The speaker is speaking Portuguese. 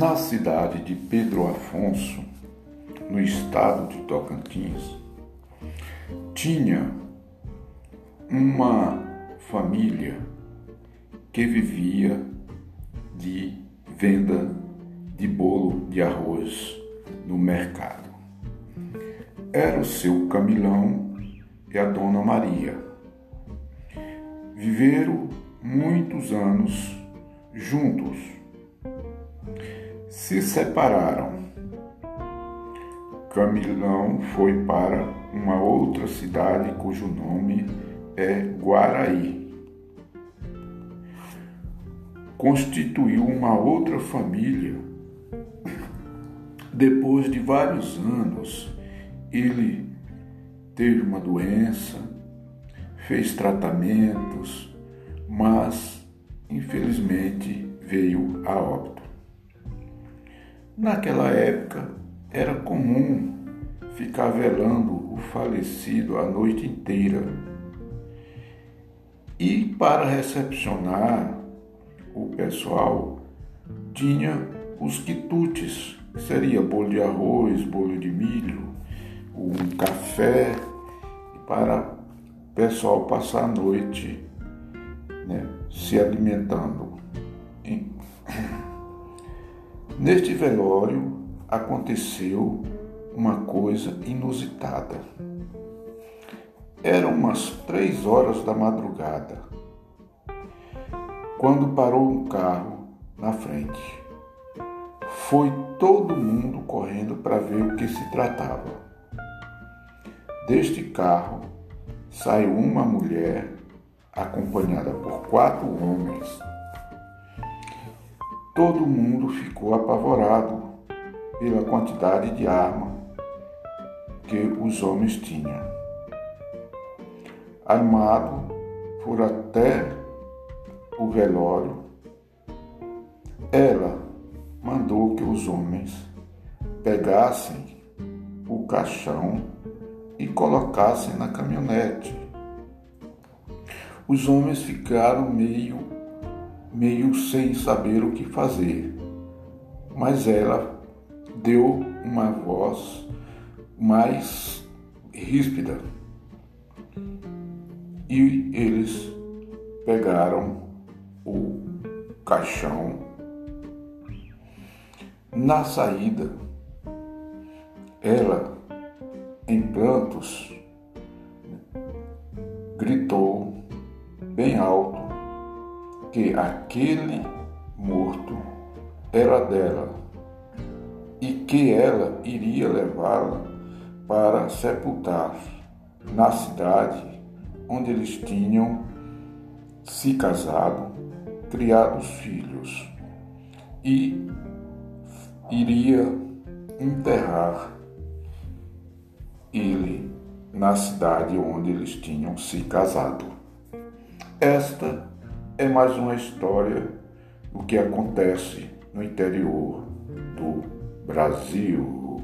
Na cidade de Pedro Afonso, no estado de Tocantins, tinha uma família que vivia de venda de bolo de arroz no mercado. Era o seu Camilão e a dona Maria. Viveram muitos anos juntos se separaram. Camilão foi para uma outra cidade cujo nome é Guaraí. Constituiu uma outra família. Depois de vários anos, ele teve uma doença, fez tratamentos, mas infelizmente veio a óbito. Naquela época era comum ficar velando o falecido a noite inteira. E para recepcionar o pessoal tinha os quitutes, que seria bolo de arroz, bolo de milho, um café para o pessoal passar a noite né, se alimentando. Neste velório aconteceu uma coisa inusitada. Eram umas três horas da madrugada quando parou um carro na frente. Foi todo mundo correndo para ver o que se tratava. Deste carro saiu uma mulher acompanhada por quatro homens Todo mundo ficou apavorado pela quantidade de arma que os homens tinham. Armado, foram até o velório. Ela mandou que os homens pegassem o caixão e colocassem na caminhonete. Os homens ficaram meio meio sem saber o que fazer. Mas ela deu uma voz mais ríspida. E eles pegaram o caixão. Na saída, ela, em prantos, gritou bem alto que aquele morto era dela e que ela iria levá-la para sepultar na cidade onde eles tinham se casado, criado os filhos e iria enterrar ele na cidade onde eles tinham se casado. Esta é mais uma história do que acontece no interior do Brasil.